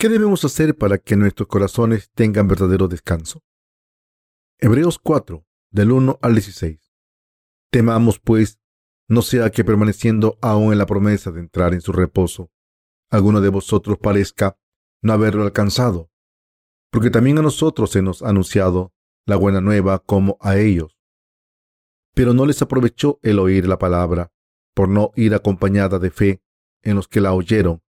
¿Qué debemos hacer para que nuestros corazones tengan verdadero descanso? Hebreos 4, del 1 al 16. Temamos, pues, no sea que permaneciendo aún en la promesa de entrar en su reposo, alguno de vosotros parezca no haberlo alcanzado, porque también a nosotros se nos anunciado la buena nueva como a ellos. Pero no les aprovechó el oír la palabra, por no ir acompañada de fe en los que la oyeron.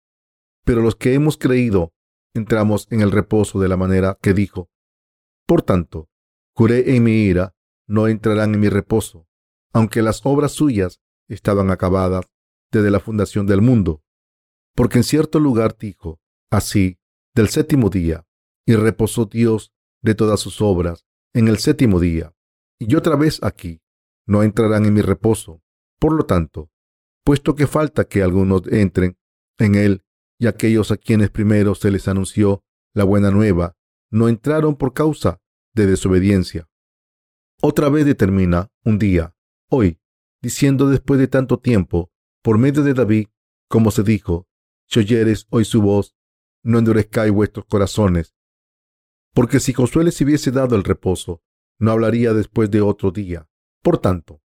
Pero los que hemos creído entramos en el reposo de la manera que dijo. Por tanto, juré en mi ira, no entrarán en mi reposo, aunque las obras suyas estaban acabadas desde la fundación del mundo. Porque en cierto lugar dijo, así, del séptimo día, y reposó Dios de todas sus obras en el séptimo día. Y otra vez aquí, no entrarán en mi reposo. Por lo tanto, puesto que falta que algunos entren en él, y aquellos a quienes primero se les anunció la buena nueva no entraron por causa de desobediencia. Otra vez determina un día, hoy, diciendo después de tanto tiempo, por medio de David, como se dijo, si oyeres hoy su voz, no endurezcáis vuestros corazones. Porque si Josué les hubiese dado el reposo, no hablaría después de otro día. Por tanto,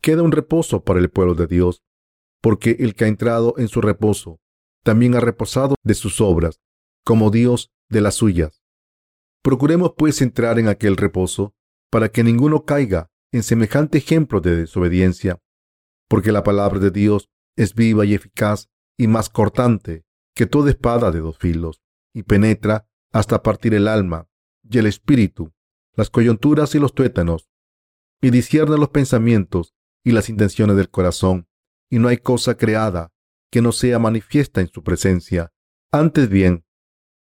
queda un reposo para el pueblo de Dios, porque el que ha entrado en su reposo también ha reposado de sus obras, como Dios de las suyas. Procuremos pues entrar en aquel reposo, para que ninguno caiga en semejante ejemplo de desobediencia, porque la palabra de Dios es viva y eficaz y más cortante que toda espada de dos filos, y penetra hasta partir el alma y el espíritu, las coyunturas y los tuétanos, y discierne los pensamientos y las intenciones del corazón, y no hay cosa creada que no sea manifiesta en su presencia. Antes bien,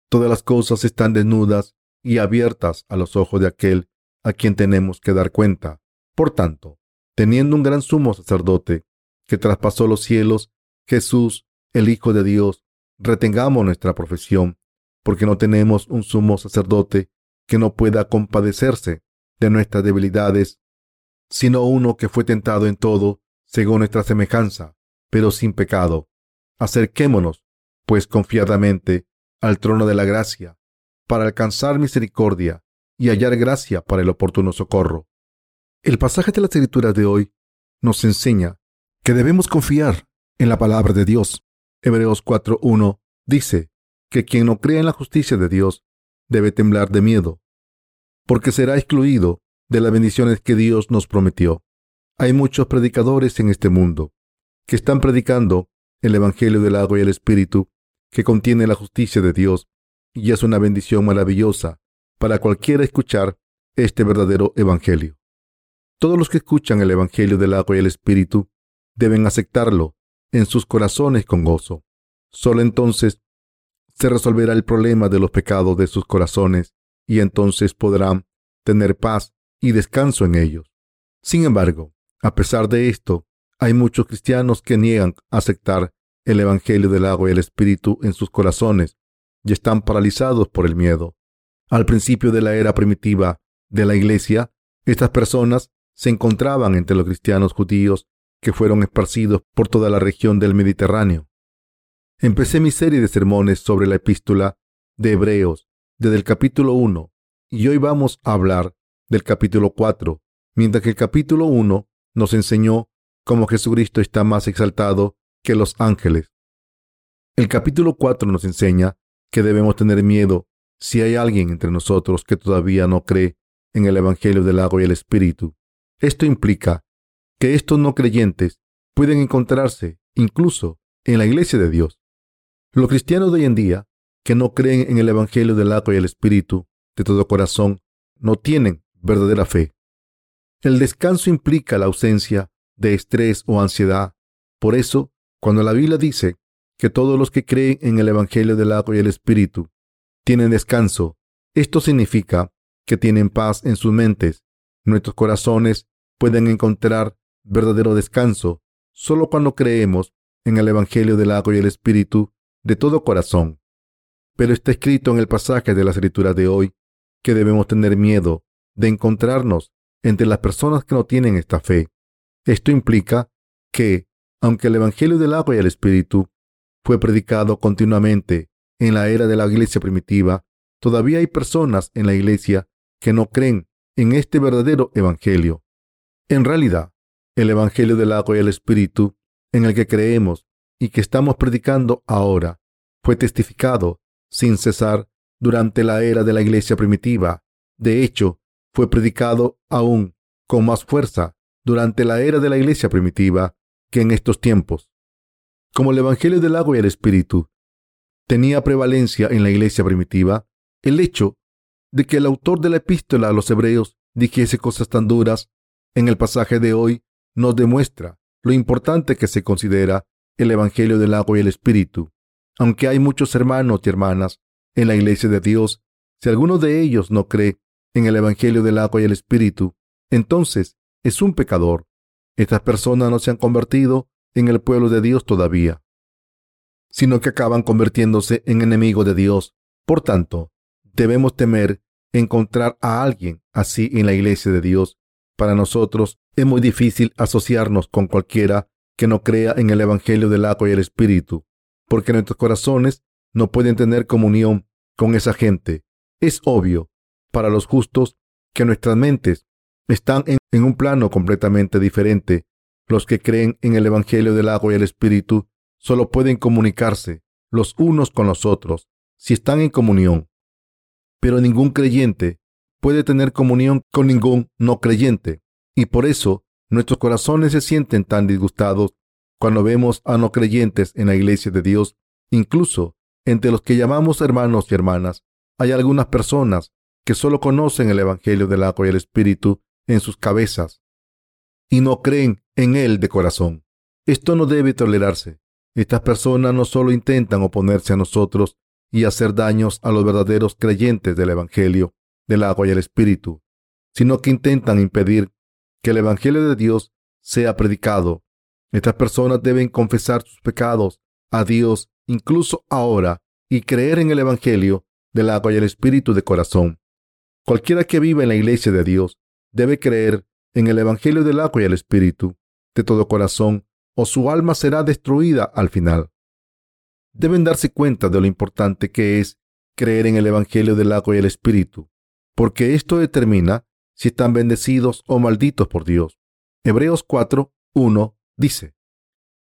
todas las cosas están desnudas y abiertas a los ojos de aquel a quien tenemos que dar cuenta. Por tanto, teniendo un gran sumo sacerdote que traspasó los cielos, Jesús, el Hijo de Dios, retengamos nuestra profesión, porque no tenemos un sumo sacerdote que no pueda compadecerse de nuestras debilidades, sino uno que fue tentado en todo, según nuestra semejanza, pero sin pecado. Acerquémonos, pues, confiadamente al trono de la gracia, para alcanzar misericordia y hallar gracia para el oportuno socorro. El pasaje de las escrituras de hoy nos enseña que debemos confiar en la palabra de Dios. Hebreos 4.1 dice que quien no cree en la justicia de Dios debe temblar de miedo, porque será excluido de las bendiciones que Dios nos prometió. Hay muchos predicadores en este mundo que están predicando el Evangelio del agua y el Espíritu, que contiene la justicia de Dios, y es una bendición maravillosa para cualquiera escuchar este verdadero Evangelio. Todos los que escuchan el Evangelio del agua y el Espíritu deben aceptarlo en sus corazones con gozo. Solo entonces se resolverá el problema de los pecados de sus corazones y entonces podrán tener paz y descanso en ellos. Sin embargo, a pesar de esto, hay muchos cristianos que niegan aceptar el Evangelio del agua y el Espíritu en sus corazones y están paralizados por el miedo. Al principio de la era primitiva de la Iglesia, estas personas se encontraban entre los cristianos judíos que fueron esparcidos por toda la región del Mediterráneo. Empecé mi serie de sermones sobre la epístola de Hebreos desde el capítulo 1 y hoy vamos a hablar del capítulo 4, mientras que el capítulo 1 nos enseñó como Jesucristo está más exaltado que los ángeles. El capítulo 4 nos enseña que debemos tener miedo si hay alguien entre nosotros que todavía no cree en el Evangelio del agua y el Espíritu. Esto implica que estos no creyentes pueden encontrarse incluso en la iglesia de Dios. Los cristianos de hoy en día que no creen en el Evangelio del agua y el Espíritu de todo corazón no tienen verdadera fe. El descanso implica la ausencia de estrés o ansiedad. Por eso, cuando la Biblia dice que todos los que creen en el Evangelio del agua y el Espíritu tienen descanso, esto significa que tienen paz en sus mentes. Nuestros corazones pueden encontrar verdadero descanso solo cuando creemos en el Evangelio del agua y el Espíritu de todo corazón. Pero está escrito en el pasaje de la escritura de hoy que debemos tener miedo de encontrarnos entre las personas que no tienen esta fe. Esto implica que, aunque el Evangelio del agua y el Espíritu fue predicado continuamente en la era de la iglesia primitiva, todavía hay personas en la iglesia que no creen en este verdadero evangelio. En realidad, el evangelio del agua y el espíritu en el que creemos y que estamos predicando ahora fue testificado sin cesar durante la era de la iglesia primitiva. De hecho, fue predicado aún con más fuerza durante la era de la iglesia primitiva que en estos tiempos. Como el Evangelio del agua y el Espíritu tenía prevalencia en la iglesia primitiva, el hecho de que el autor de la epístola a los hebreos dijese cosas tan duras en el pasaje de hoy nos demuestra lo importante que se considera el Evangelio del agua y el Espíritu. Aunque hay muchos hermanos y hermanas en la iglesia de Dios, si alguno de ellos no cree en el Evangelio del agua y el Espíritu, entonces es un pecador. Estas personas no se han convertido en el pueblo de Dios todavía, sino que acaban convirtiéndose en enemigos de Dios. Por tanto, debemos temer encontrar a alguien así en la iglesia de Dios. Para nosotros es muy difícil asociarnos con cualquiera que no crea en el Evangelio del agua y el Espíritu, porque nuestros corazones no pueden tener comunión con esa gente. Es obvio para los justos que nuestras mentes están en, un plano completamente diferente. Los que creen en el Evangelio del agua y el Espíritu solo pueden comunicarse los unos con los otros si están en comunión. Pero ningún creyente puede tener comunión con ningún no creyente. Y por eso nuestros corazones se sienten tan disgustados cuando vemos a no creyentes en la iglesia de Dios. Incluso entre los que llamamos hermanos y hermanas, hay algunas personas que solo conocen el Evangelio del agua y el Espíritu en sus cabezas y no creen en él de corazón. Esto no debe tolerarse. Estas personas no solo intentan oponerse a nosotros y hacer daños a los verdaderos creyentes del Evangelio del agua y el Espíritu, sino que intentan impedir que el Evangelio de Dios sea predicado. Estas personas deben confesar sus pecados a Dios incluso ahora y creer en el Evangelio del agua y el Espíritu de corazón. Cualquiera que viva en la iglesia de Dios debe creer en el Evangelio del agua y el Espíritu de todo corazón o su alma será destruida al final. Deben darse cuenta de lo importante que es creer en el Evangelio del agua y el Espíritu, porque esto determina si están bendecidos o malditos por Dios. Hebreos 4, 1 dice,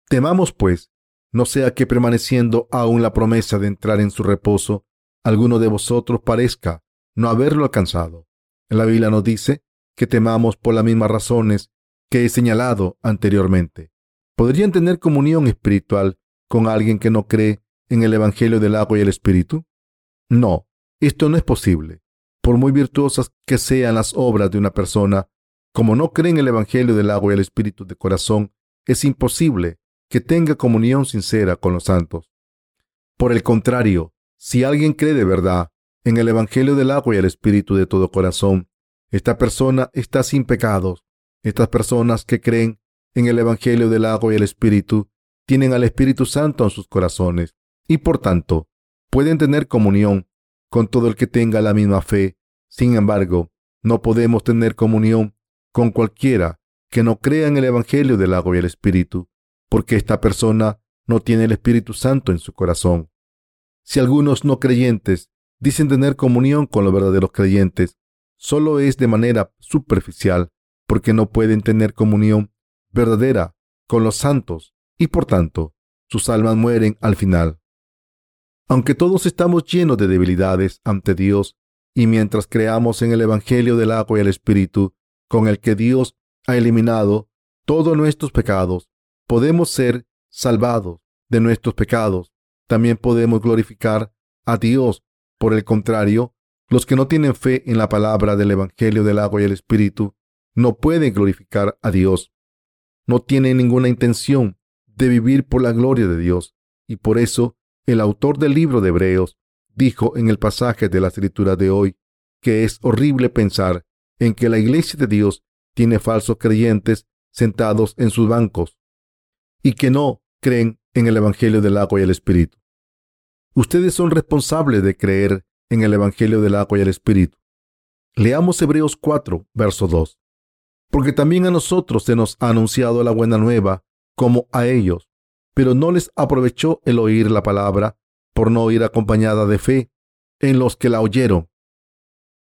Temamos pues, no sea que permaneciendo aún la promesa de entrar en su reposo, alguno de vosotros parezca no haberlo alcanzado. La Biblia nos dice que temamos por las mismas razones que he señalado anteriormente. ¿Podrían tener comunión espiritual con alguien que no cree en el Evangelio del agua y el Espíritu? No, esto no es posible. Por muy virtuosas que sean las obras de una persona, como no cree en el Evangelio del agua y el Espíritu de corazón, es imposible que tenga comunión sincera con los santos. Por el contrario, si alguien cree de verdad en el Evangelio del agua y el Espíritu de todo corazón, esta persona está sin pecados. Estas personas que creen en el Evangelio del agua y el Espíritu tienen al Espíritu Santo en sus corazones y por tanto pueden tener comunión con todo el que tenga la misma fe. Sin embargo, no podemos tener comunión con cualquiera que no crea en el Evangelio del agua y el Espíritu, porque esta persona no tiene el Espíritu Santo en su corazón. Si algunos no creyentes dicen tener comunión con los verdaderos creyentes, solo es de manera superficial, porque no pueden tener comunión verdadera con los santos y por tanto sus almas mueren al final. Aunque todos estamos llenos de debilidades ante Dios y mientras creamos en el Evangelio del agua y el Espíritu, con el que Dios ha eliminado todos nuestros pecados, podemos ser salvados de nuestros pecados. También podemos glorificar a Dios. Por el contrario, los que no tienen fe en la palabra del Evangelio del agua y el Espíritu no pueden glorificar a Dios. No tienen ninguna intención de vivir por la gloria de Dios. Y por eso el autor del libro de Hebreos dijo en el pasaje de la escritura de hoy que es horrible pensar en que la iglesia de Dios tiene falsos creyentes sentados en sus bancos y que no creen en el Evangelio del agua y el Espíritu. Ustedes son responsables de creer en el Evangelio del agua y el Espíritu. Leamos Hebreos 4, verso 2. Porque también a nosotros se nos ha anunciado la buena nueva como a ellos, pero no les aprovechó el oír la palabra por no ir acompañada de fe en los que la oyeron.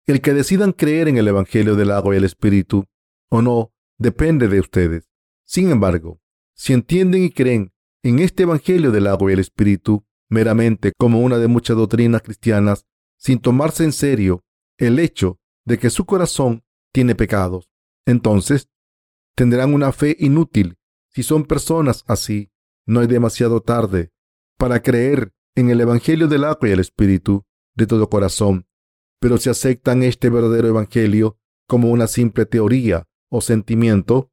El que decidan creer en el Evangelio del agua y el Espíritu o no depende de ustedes. Sin embargo, si entienden y creen en este Evangelio del agua y el Espíritu meramente como una de muchas doctrinas cristianas, sin tomarse en serio el hecho de que su corazón tiene pecados, entonces tendrán una fe inútil. Si son personas así, no es demasiado tarde para creer en el Evangelio del agua y el Espíritu de todo corazón. Pero si aceptan este verdadero Evangelio como una simple teoría o sentimiento,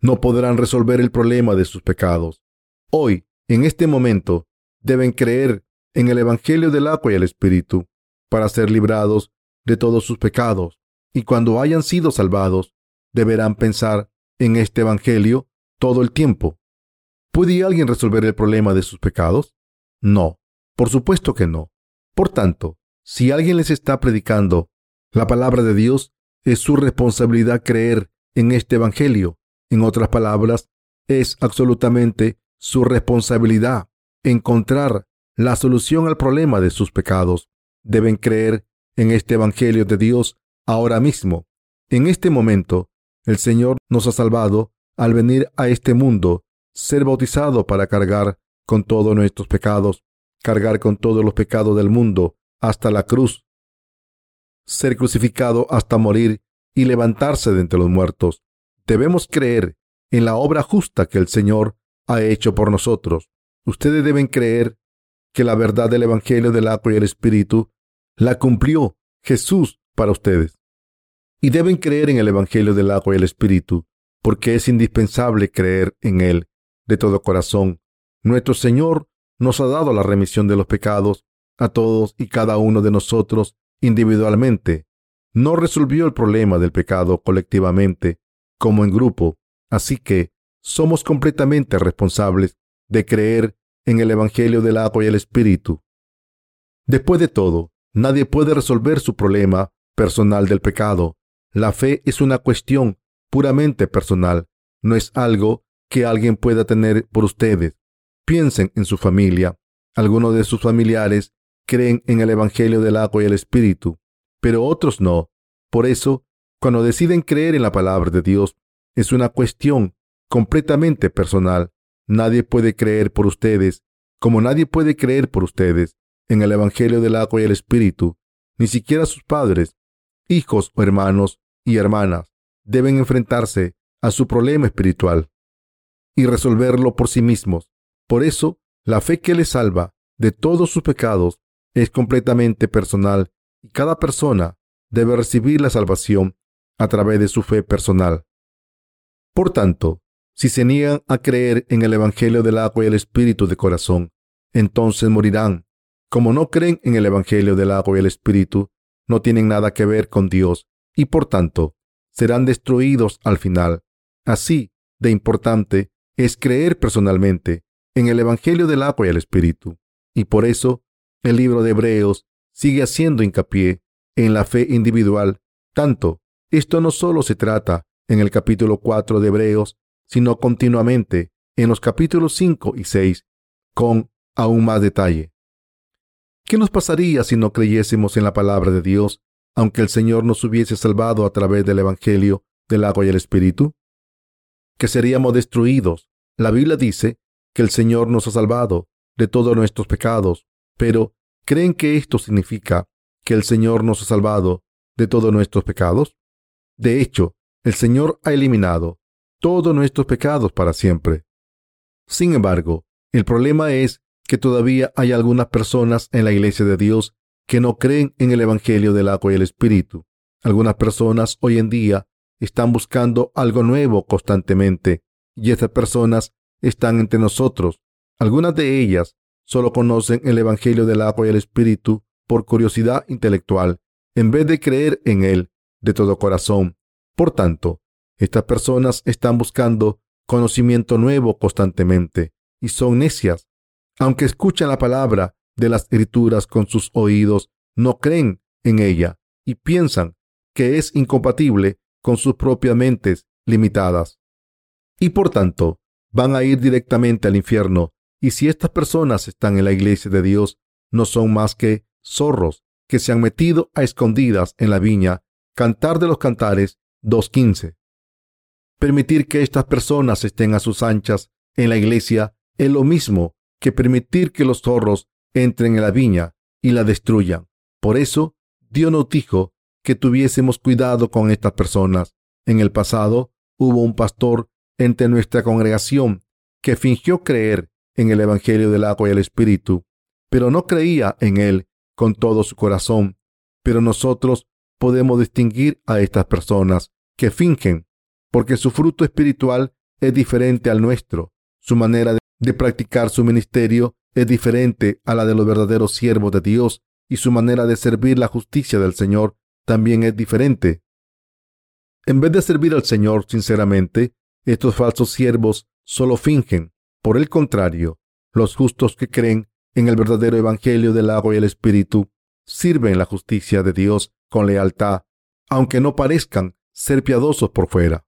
no podrán resolver el problema de sus pecados. Hoy, en este momento, deben creer en el Evangelio del agua y el Espíritu para ser librados de todos sus pecados. Y cuando hayan sido salvados, deberán pensar en este Evangelio todo el tiempo. ¿Puede alguien resolver el problema de sus pecados? No, por supuesto que no. Por tanto, si alguien les está predicando la palabra de Dios, es su responsabilidad creer en este Evangelio. En otras palabras, es absolutamente su responsabilidad encontrar la solución al problema de sus pecados. Deben creer en este Evangelio de Dios ahora mismo. En este momento, el Señor nos ha salvado al venir a este mundo, ser bautizado para cargar con todos nuestros pecados, cargar con todos los pecados del mundo hasta la cruz, ser crucificado hasta morir y levantarse de entre los muertos. Debemos creer en la obra justa que el Señor ha hecho por nosotros. Ustedes deben creer que la verdad del Evangelio del agua y el Espíritu la cumplió Jesús para ustedes. Y deben creer en el Evangelio del agua y el Espíritu, porque es indispensable creer en él de todo corazón. Nuestro Señor nos ha dado la remisión de los pecados a todos y cada uno de nosotros individualmente. No resolvió el problema del pecado colectivamente, como en grupo, así que somos completamente responsables de creer en el Evangelio del agua y el Espíritu. Después de todo, nadie puede resolver su problema personal del pecado. La fe es una cuestión puramente personal, no es algo que alguien pueda tener por ustedes. Piensen en su familia. Algunos de sus familiares creen en el Evangelio del agua y el Espíritu, pero otros no. Por eso, cuando deciden creer en la palabra de Dios, es una cuestión completamente personal. Nadie puede creer por ustedes, como nadie puede creer por ustedes en el Evangelio del agua y el Espíritu, ni siquiera sus padres, hijos o hermanos y hermanas deben enfrentarse a su problema espiritual y resolverlo por sí mismos. Por eso, la fe que les salva de todos sus pecados es completamente personal y cada persona debe recibir la salvación a través de su fe personal. Por tanto, si se niegan a creer en el Evangelio del agua y el Espíritu de corazón, entonces morirán. Como no creen en el Evangelio del agua y el Espíritu, no tienen nada que ver con Dios y por tanto serán destruidos al final. Así de importante es creer personalmente en el Evangelio del agua y el Espíritu. Y por eso el libro de Hebreos sigue haciendo hincapié en la fe individual. Tanto, esto no solo se trata en el capítulo 4 de Hebreos, sino continuamente en los capítulos 5 y 6, con aún más detalle. ¿Qué nos pasaría si no creyésemos en la palabra de Dios, aunque el Señor nos hubiese salvado a través del Evangelio del agua y el Espíritu? Que seríamos destruidos. La Biblia dice que el Señor nos ha salvado de todos nuestros pecados, pero ¿creen que esto significa que el Señor nos ha salvado de todos nuestros pecados? De hecho, el Señor ha eliminado todos nuestros pecados para siempre. Sin embargo, el problema es que todavía hay algunas personas en la iglesia de Dios que no creen en el Evangelio del agua y el Espíritu. Algunas personas hoy en día están buscando algo nuevo constantemente y estas personas están entre nosotros. Algunas de ellas solo conocen el Evangelio del agua y el Espíritu por curiosidad intelectual, en vez de creer en él de todo corazón. Por tanto, estas personas están buscando conocimiento nuevo constantemente y son necias. Aunque escuchan la palabra de las escrituras con sus oídos, no creen en ella y piensan que es incompatible con sus propias mentes limitadas. Y por tanto, van a ir directamente al infierno Y si estas personas están en la iglesia de Dios, no son más que zorros que se han metido a escondidas en la viña. Cantar de los Cantares 2.15. Permitir que estas personas estén a sus anchas en la iglesia es lo mismo que permitir que los zorros entren en la viña y la destruyan. Por eso, Dios nos dijo que tuviésemos cuidado con estas personas. En el pasado hubo un pastor entre nuestra congregación que fingió creer en el Evangelio del agua y el Espíritu, pero no creía en él con todo su corazón. Pero nosotros podemos distinguir a estas personas que fingen, porque su fruto espiritual es diferente al nuestro. Su manera de practicar su ministerio es diferente a la de los verdaderos siervos de Dios y su manera de servir la justicia del Señor también es diferente. En vez de servir al Señor sinceramente, estos falsos siervos solo fingen. Por el contrario, los justos que creen en el verdadero Evangelio del agua y el Espíritu sirven la justicia de Dios con lealtad, aunque no parezcan ser piadosos por fuera.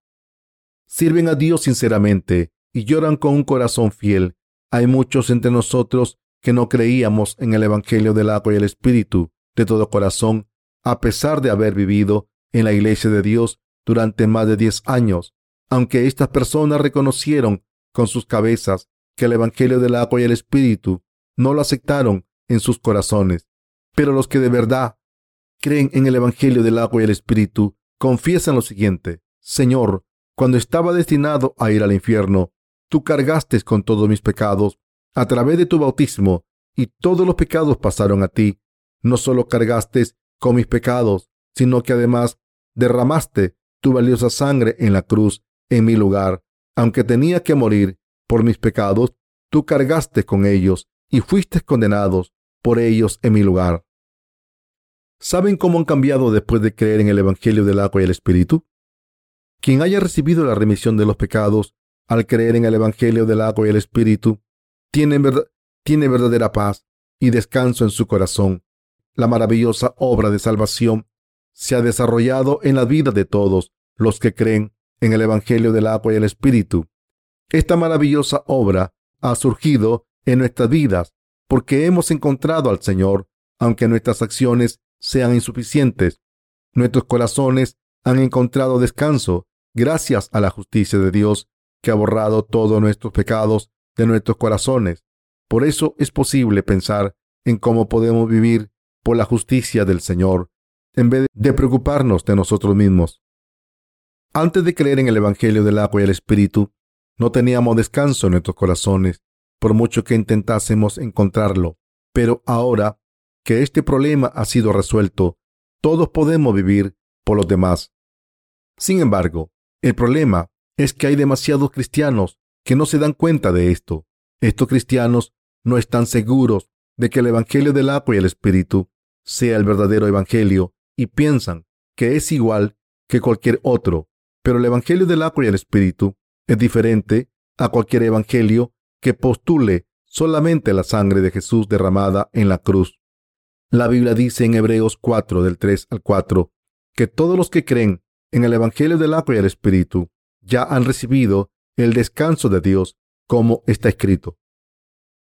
Sirven a Dios sinceramente y lloran con un corazón fiel. Hay muchos entre nosotros que no creíamos en el Evangelio del agua y el Espíritu de todo corazón, a pesar de haber vivido en la iglesia de Dios durante más de diez años, aunque estas personas reconocieron con sus cabezas que el Evangelio del agua y el Espíritu no lo aceptaron en sus corazones. Pero los que de verdad creen en el Evangelio del agua y el Espíritu confiesan lo siguiente, Señor, cuando estaba destinado a ir al infierno, tú cargaste con todos mis pecados a través de tu bautismo y todos los pecados pasaron a ti. No solo cargaste con mis pecados, sino que además derramaste tu valiosa sangre en la cruz en mi lugar. Aunque tenía que morir por mis pecados, tú cargaste con ellos y fuiste condenados por ellos en mi lugar. ¿Saben cómo han cambiado después de creer en el Evangelio del agua y el Espíritu? Quien haya recibido la remisión de los pecados al creer en el Evangelio del agua y el Espíritu tiene, tiene verdadera paz y descanso en su corazón. La maravillosa obra de salvación se ha desarrollado en la vida de todos los que creen en el Evangelio del agua y el Espíritu. Esta maravillosa obra ha surgido en nuestras vidas porque hemos encontrado al Señor, aunque nuestras acciones sean insuficientes. Nuestros corazones han encontrado descanso gracias a la justicia de Dios que ha borrado todos nuestros pecados de nuestros corazones. Por eso es posible pensar en cómo podemos vivir por la justicia del Señor en vez de preocuparnos de nosotros mismos. Antes de creer en el Evangelio del agua y el Espíritu, no teníamos descanso en nuestros corazones, por mucho que intentásemos encontrarlo. Pero ahora que este problema ha sido resuelto, todos podemos vivir por los demás. Sin embargo, el problema es que hay demasiados cristianos que no se dan cuenta de esto. Estos cristianos no están seguros de que el Evangelio del agua y el Espíritu sea el verdadero Evangelio y piensan que es igual que cualquier otro pero el Evangelio del agua y el Espíritu es diferente a cualquier Evangelio que postule solamente la sangre de Jesús derramada en la cruz. La Biblia dice en Hebreos 4 del 3 al 4 que todos los que creen en el Evangelio del agua y el Espíritu ya han recibido el descanso de Dios como está escrito.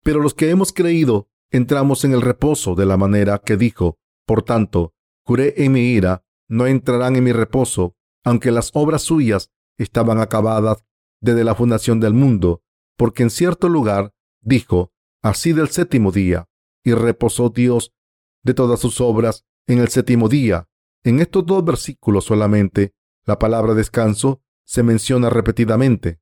Pero los que hemos creído entramos en el reposo de la manera que dijo, por tanto, juré en mi ira, no entrarán en mi reposo aunque las obras suyas estaban acabadas desde la fundación del mundo, porque en cierto lugar dijo, así del séptimo día, y reposó Dios de todas sus obras en el séptimo día. En estos dos versículos solamente, la palabra descanso se menciona repetidamente.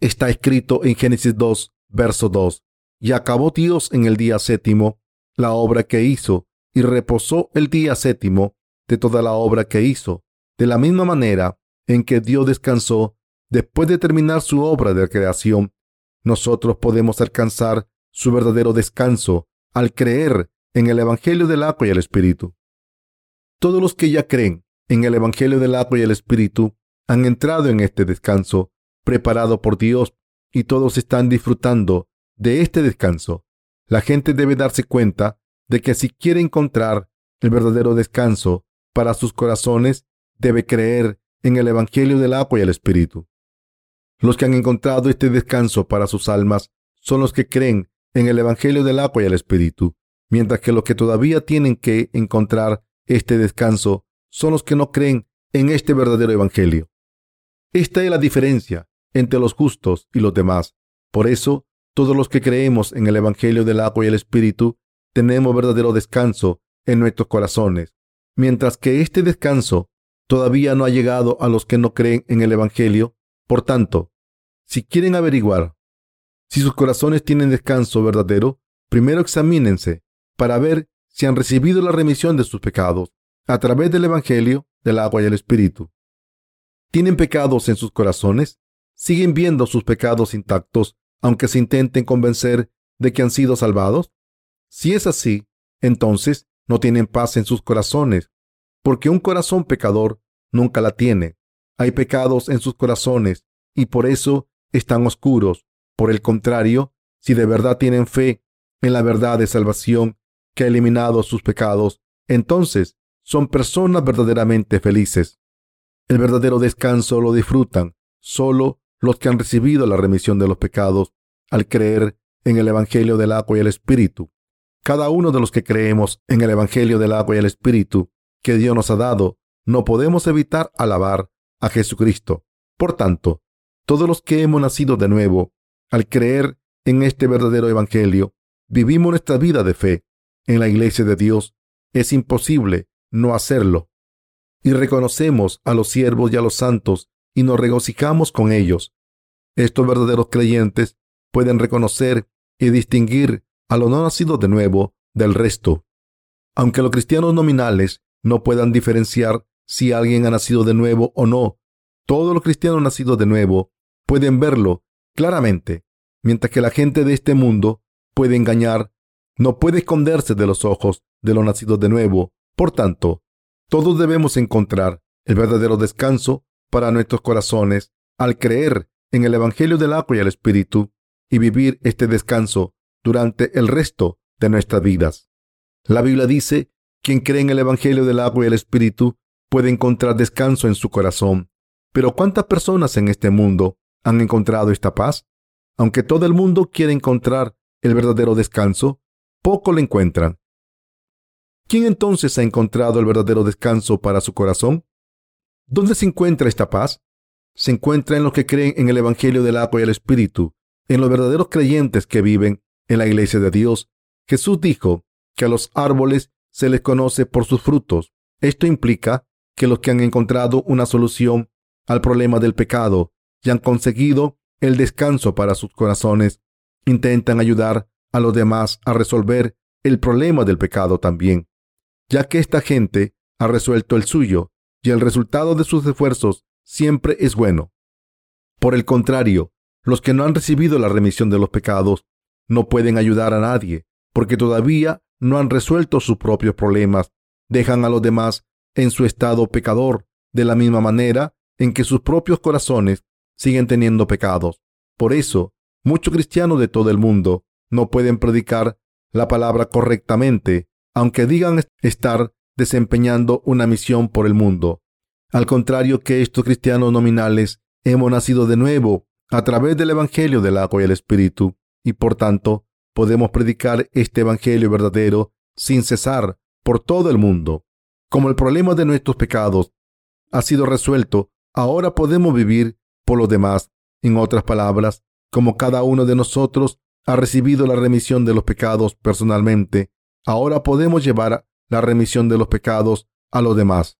Está escrito en Génesis 2, verso 2, y acabó Dios en el día séptimo la obra que hizo, y reposó el día séptimo de toda la obra que hizo. De la misma manera en que Dios descansó después de terminar su obra de creación, nosotros podemos alcanzar su verdadero descanso al creer en el Evangelio del agua y el Espíritu. Todos los que ya creen en el Evangelio del agua y el Espíritu han entrado en este descanso preparado por Dios y todos están disfrutando de este descanso. La gente debe darse cuenta de que si quiere encontrar el verdadero descanso para sus corazones, debe creer en el Evangelio del agua y el Espíritu. Los que han encontrado este descanso para sus almas son los que creen en el Evangelio del agua y el Espíritu, mientras que los que todavía tienen que encontrar este descanso son los que no creen en este verdadero Evangelio. Esta es la diferencia entre los justos y los demás. Por eso, todos los que creemos en el Evangelio del agua y el Espíritu tenemos verdadero descanso en nuestros corazones, mientras que este descanso todavía no ha llegado a los que no creen en el Evangelio. Por tanto, si quieren averiguar si sus corazones tienen descanso verdadero, primero examínense para ver si han recibido la remisión de sus pecados a través del Evangelio del agua y el Espíritu. ¿Tienen pecados en sus corazones? ¿Siguen viendo sus pecados intactos aunque se intenten convencer de que han sido salvados? Si es así, entonces no tienen paz en sus corazones, porque un corazón pecador nunca la tiene. Hay pecados en sus corazones y por eso están oscuros. Por el contrario, si de verdad tienen fe en la verdad de salvación que ha eliminado sus pecados, entonces son personas verdaderamente felices. El verdadero descanso lo disfrutan solo los que han recibido la remisión de los pecados al creer en el Evangelio del agua y el Espíritu. Cada uno de los que creemos en el Evangelio del agua y el Espíritu que Dios nos ha dado, no podemos evitar alabar a Jesucristo. Por tanto, todos los que hemos nacido de nuevo, al creer en este verdadero Evangelio, vivimos nuestra vida de fe en la iglesia de Dios. Es imposible no hacerlo. Y reconocemos a los siervos y a los santos y nos regocijamos con ellos. Estos verdaderos creyentes pueden reconocer y distinguir a los no nacidos de nuevo del resto. Aunque los cristianos nominales no puedan diferenciar si alguien ha nacido de nuevo o no, todos los cristianos nacidos de nuevo pueden verlo claramente, mientras que la gente de este mundo puede engañar, no puede esconderse de los ojos de los nacidos de nuevo. Por tanto, todos debemos encontrar el verdadero descanso para nuestros corazones al creer en el Evangelio del agua y el Espíritu y vivir este descanso durante el resto de nuestras vidas. La Biblia dice, quien cree en el Evangelio del agua y el Espíritu puede encontrar descanso en su corazón. Pero ¿cuántas personas en este mundo han encontrado esta paz? Aunque todo el mundo quiere encontrar el verdadero descanso, poco lo encuentran. ¿Quién entonces ha encontrado el verdadero descanso para su corazón? ¿Dónde se encuentra esta paz? Se encuentra en los que creen en el Evangelio del agua y el Espíritu, en los verdaderos creyentes que viven en la iglesia de Dios. Jesús dijo que a los árboles se les conoce por sus frutos. Esto implica que los que han encontrado una solución al problema del pecado y han conseguido el descanso para sus corazones, intentan ayudar a los demás a resolver el problema del pecado también, ya que esta gente ha resuelto el suyo y el resultado de sus esfuerzos siempre es bueno. Por el contrario, los que no han recibido la remisión de los pecados no pueden ayudar a nadie porque todavía no han resuelto sus propios problemas. Dejan a los demás en su estado pecador de la misma manera en que sus propios corazones siguen teniendo pecados. Por eso, muchos cristianos de todo el mundo no pueden predicar la palabra correctamente, aunque digan estar desempeñando una misión por el mundo. Al contrario que estos cristianos nominales, hemos nacido de nuevo a través del Evangelio del agua y el Espíritu, y por tanto podemos predicar este Evangelio verdadero sin cesar por todo el mundo. Como el problema de nuestros pecados ha sido resuelto, ahora podemos vivir por los demás. En otras palabras, como cada uno de nosotros ha recibido la remisión de los pecados personalmente, ahora podemos llevar la remisión de los pecados a los demás.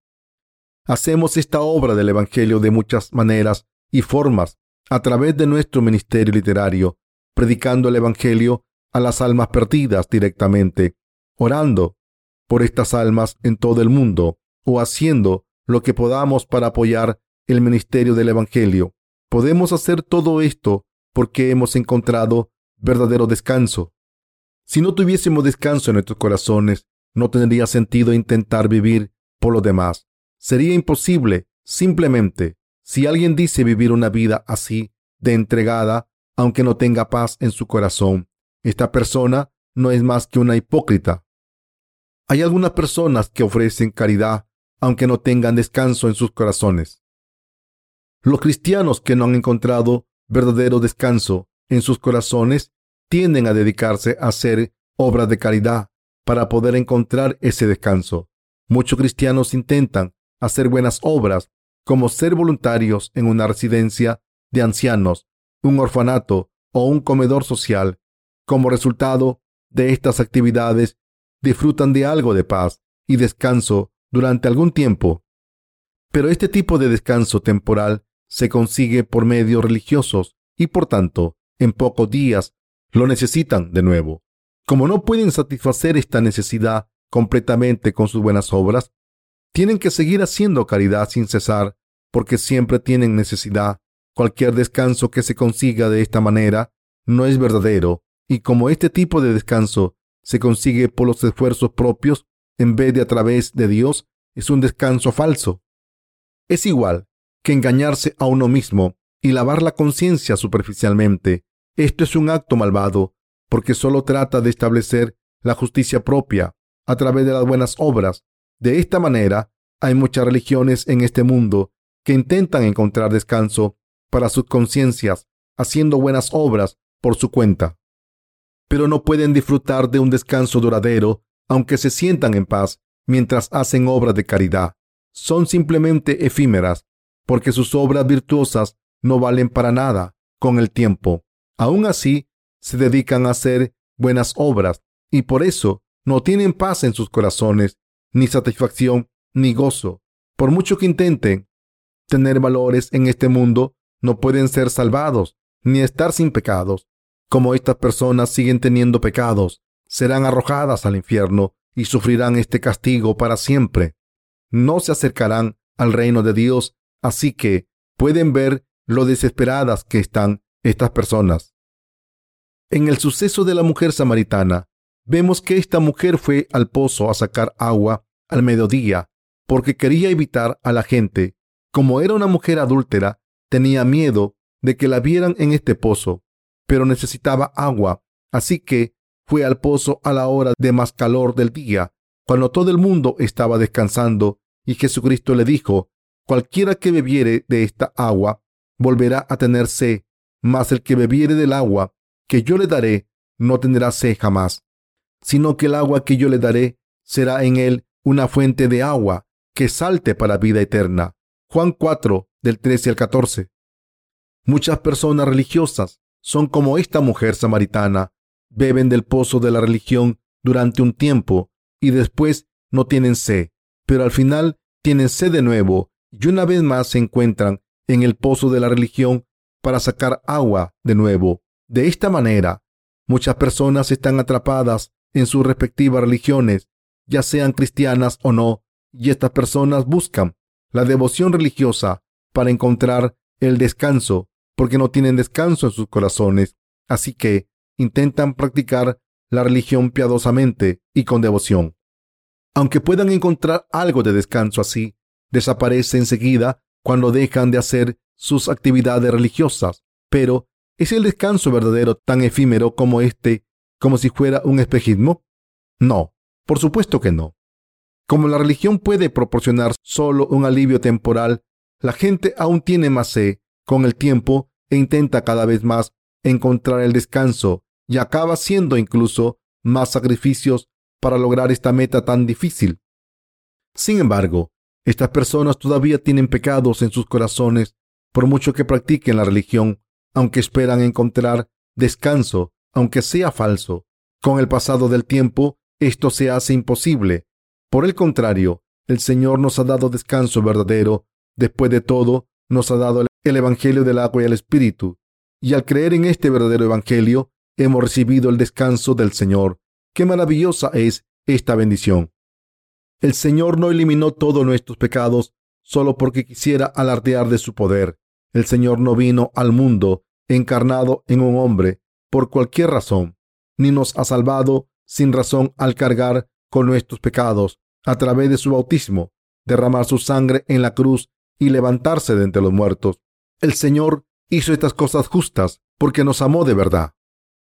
Hacemos esta obra del Evangelio de muchas maneras y formas a través de nuestro ministerio literario, predicando el Evangelio a las almas perdidas directamente, orando por estas almas en todo el mundo o haciendo lo que podamos para apoyar el ministerio del Evangelio. Podemos hacer todo esto porque hemos encontrado verdadero descanso. Si no tuviésemos descanso en nuestros corazones, no tendría sentido intentar vivir por los demás. Sería imposible simplemente si alguien dice vivir una vida así, de entregada, aunque no tenga paz en su corazón, esta persona no es más que una hipócrita. Hay algunas personas que ofrecen caridad, aunque no tengan descanso en sus corazones. Los cristianos que no han encontrado verdadero descanso en sus corazones tienden a dedicarse a hacer obras de caridad para poder encontrar ese descanso. Muchos cristianos intentan hacer buenas obras como ser voluntarios en una residencia de ancianos, un orfanato o un comedor social. Como resultado de estas actividades, disfrutan de algo de paz y descanso durante algún tiempo. Pero este tipo de descanso temporal se consigue por medios religiosos y por tanto, en pocos días lo necesitan de nuevo. Como no pueden satisfacer esta necesidad completamente con sus buenas obras, tienen que seguir haciendo caridad sin cesar porque siempre tienen necesidad. Cualquier descanso que se consiga de esta manera no es verdadero y como este tipo de descanso se consigue por los esfuerzos propios en vez de a través de Dios, es un descanso falso. Es igual que engañarse a uno mismo y lavar la conciencia superficialmente. Esto es un acto malvado porque solo trata de establecer la justicia propia a través de las buenas obras. De esta manera, hay muchas religiones en este mundo que intentan encontrar descanso para sus conciencias haciendo buenas obras por su cuenta. Pero no pueden disfrutar de un descanso duradero aunque se sientan en paz mientras hacen obras de caridad. Son simplemente efímeras porque sus obras virtuosas no valen para nada con el tiempo. Aún así, se dedican a hacer buenas obras y por eso no tienen paz en sus corazones, ni satisfacción, ni gozo. Por mucho que intenten tener valores en este mundo, no pueden ser salvados, ni estar sin pecados. Como estas personas siguen teniendo pecados, serán arrojadas al infierno y sufrirán este castigo para siempre. No se acercarán al reino de Dios, así que pueden ver lo desesperadas que están estas personas. En el suceso de la mujer samaritana, vemos que esta mujer fue al pozo a sacar agua al mediodía porque quería evitar a la gente. Como era una mujer adúltera, tenía miedo de que la vieran en este pozo, pero necesitaba agua, así que fue al pozo a la hora de más calor del día, cuando todo el mundo estaba descansando, y Jesucristo le dijo, cualquiera que bebiere de esta agua volverá a tener sed, mas el que bebiere del agua que yo le daré no tendrá sed jamás, sino que el agua que yo le daré será en él una fuente de agua que salte para vida eterna. Juan 4, del 13 al 14. Muchas personas religiosas son como esta mujer samaritana, beben del pozo de la religión durante un tiempo y después no tienen sed, pero al final tienen sed de nuevo y una vez más se encuentran en el pozo de la religión para sacar agua de nuevo. De esta manera, muchas personas están atrapadas en sus respectivas religiones, ya sean cristianas o no, y estas personas buscan la devoción religiosa para encontrar el descanso, porque no tienen descanso en sus corazones. Así que intentan practicar la religión piadosamente y con devoción. Aunque puedan encontrar algo de descanso así, desaparece enseguida cuando dejan de hacer sus actividades religiosas. Pero ¿Es el descanso verdadero tan efímero como este, como si fuera un espejismo? No, por supuesto que no. Como la religión puede proporcionar solo un alivio temporal, la gente aún tiene más sed con el tiempo e intenta cada vez más encontrar el descanso y acaba siendo incluso más sacrificios para lograr esta meta tan difícil. Sin embargo, estas personas todavía tienen pecados en sus corazones por mucho que practiquen la religión aunque esperan encontrar descanso, aunque sea falso. Con el pasado del tiempo, esto se hace imposible. Por el contrario, el Señor nos ha dado descanso verdadero. Después de todo, nos ha dado el Evangelio del agua y el Espíritu. Y al creer en este verdadero Evangelio, hemos recibido el descanso del Señor. Qué maravillosa es esta bendición. El Señor no eliminó todos nuestros pecados solo porque quisiera alardear de su poder. El Señor no vino al mundo encarnado en un hombre por cualquier razón, ni nos ha salvado sin razón al cargar con nuestros pecados a través de su bautismo, derramar su sangre en la cruz y levantarse de entre los muertos. El Señor hizo estas cosas justas porque nos amó de verdad.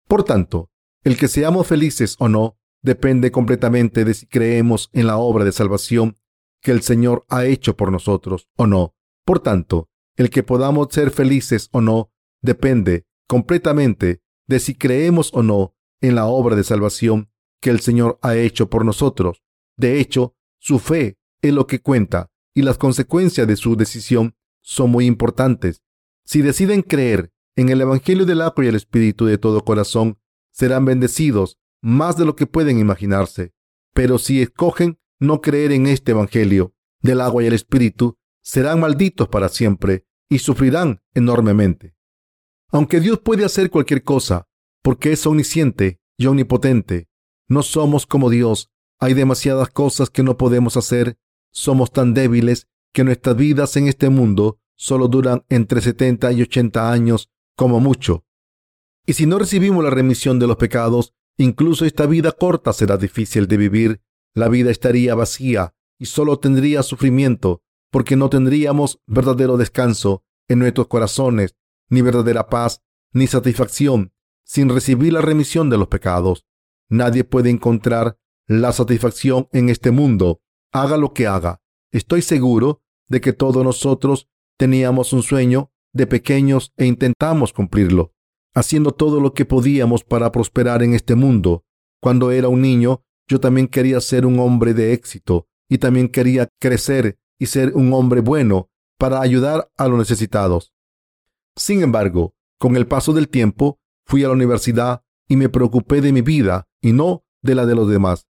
Por tanto, el que seamos felices o no depende completamente de si creemos en la obra de salvación que el Señor ha hecho por nosotros o no. Por tanto, el que podamos ser felices o no depende completamente de si creemos o no en la obra de salvación que el Señor ha hecho por nosotros. De hecho, su fe es lo que cuenta y las consecuencias de su decisión son muy importantes. Si deciden creer en el Evangelio del agua y el Espíritu de todo corazón, serán bendecidos más de lo que pueden imaginarse. Pero si escogen no creer en este Evangelio del agua y el Espíritu, serán malditos para siempre y sufrirán enormemente. Aunque Dios puede hacer cualquier cosa, porque es omnisciente y omnipotente, no somos como Dios. Hay demasiadas cosas que no podemos hacer. Somos tan débiles que nuestras vidas en este mundo solo duran entre 70 y 80 años como mucho. Y si no recibimos la remisión de los pecados, incluso esta vida corta será difícil de vivir. La vida estaría vacía y solo tendría sufrimiento porque no tendríamos verdadero descanso en nuestros corazones, ni verdadera paz, ni satisfacción, sin recibir la remisión de los pecados. Nadie puede encontrar la satisfacción en este mundo, haga lo que haga. Estoy seguro de que todos nosotros teníamos un sueño de pequeños e intentamos cumplirlo, haciendo todo lo que podíamos para prosperar en este mundo. Cuando era un niño, yo también quería ser un hombre de éxito y también quería crecer y ser un hombre bueno para ayudar a los necesitados. Sin embargo, con el paso del tiempo, fui a la universidad y me preocupé de mi vida y no de la de los demás,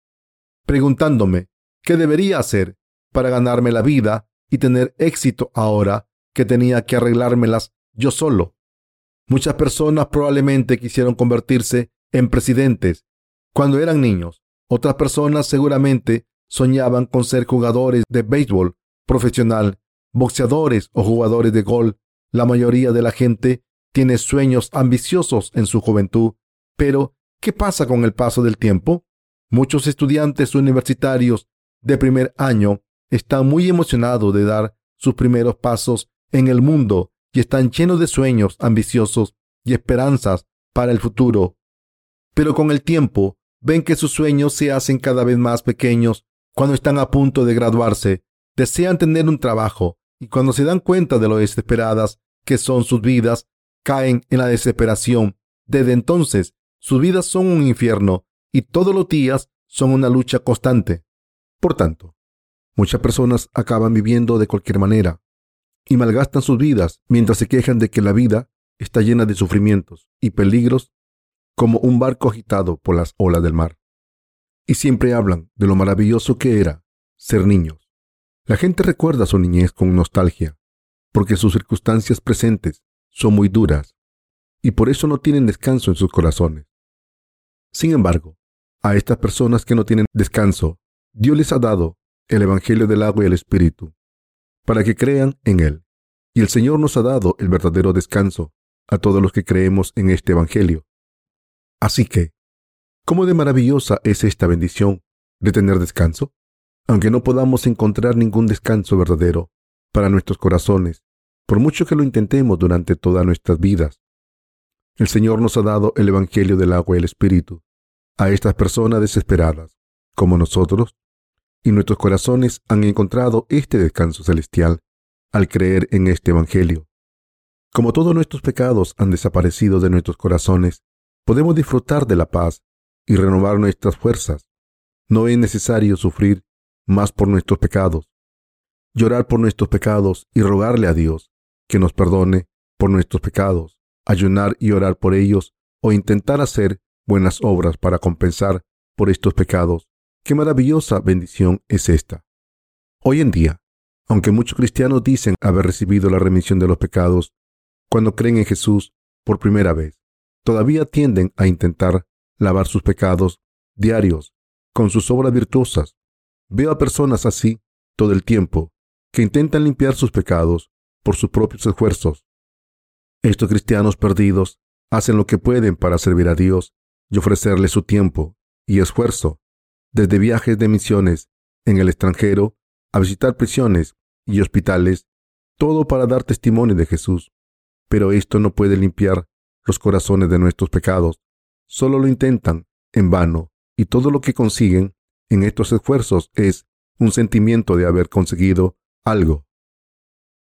preguntándome qué debería hacer para ganarme la vida y tener éxito ahora que tenía que arreglármelas yo solo. Muchas personas probablemente quisieron convertirse en presidentes cuando eran niños. Otras personas seguramente soñaban con ser jugadores de béisbol profesional, boxeadores o jugadores de golf. La mayoría de la gente tiene sueños ambiciosos en su juventud, pero ¿qué pasa con el paso del tiempo? Muchos estudiantes universitarios de primer año están muy emocionados de dar sus primeros pasos en el mundo y están llenos de sueños ambiciosos y esperanzas para el futuro. Pero con el tiempo ven que sus sueños se hacen cada vez más pequeños cuando están a punto de graduarse desean tener un trabajo y cuando se dan cuenta de lo desesperadas que son sus vidas, caen en la desesperación. Desde entonces, sus vidas son un infierno y todos los días son una lucha constante. Por tanto, muchas personas acaban viviendo de cualquier manera y malgastan sus vidas mientras se quejan de que la vida está llena de sufrimientos y peligros como un barco agitado por las olas del mar. Y siempre hablan de lo maravilloso que era ser niños. La gente recuerda su niñez con nostalgia, porque sus circunstancias presentes son muy duras y por eso no tienen descanso en sus corazones. Sin embargo, a estas personas que no tienen descanso, Dios les ha dado el Evangelio del agua y el Espíritu, para que crean en Él. Y el Señor nos ha dado el verdadero descanso a todos los que creemos en este Evangelio. Así que, ¿cómo de maravillosa es esta bendición de tener descanso? aunque no podamos encontrar ningún descanso verdadero para nuestros corazones, por mucho que lo intentemos durante todas nuestras vidas. El Señor nos ha dado el Evangelio del agua y el Espíritu a estas personas desesperadas, como nosotros, y nuestros corazones han encontrado este descanso celestial al creer en este Evangelio. Como todos nuestros pecados han desaparecido de nuestros corazones, podemos disfrutar de la paz y renovar nuestras fuerzas. No es necesario sufrir más por nuestros pecados. Llorar por nuestros pecados y rogarle a Dios que nos perdone por nuestros pecados, ayunar y orar por ellos o intentar hacer buenas obras para compensar por estos pecados. Qué maravillosa bendición es esta. Hoy en día, aunque muchos cristianos dicen haber recibido la remisión de los pecados cuando creen en Jesús por primera vez, todavía tienden a intentar lavar sus pecados diarios con sus obras virtuosas Veo a personas así todo el tiempo, que intentan limpiar sus pecados por sus propios esfuerzos. Estos cristianos perdidos hacen lo que pueden para servir a Dios y ofrecerle su tiempo y esfuerzo, desde viajes de misiones en el extranjero a visitar prisiones y hospitales, todo para dar testimonio de Jesús. Pero esto no puede limpiar los corazones de nuestros pecados. Solo lo intentan en vano y todo lo que consiguen en estos esfuerzos es un sentimiento de haber conseguido algo.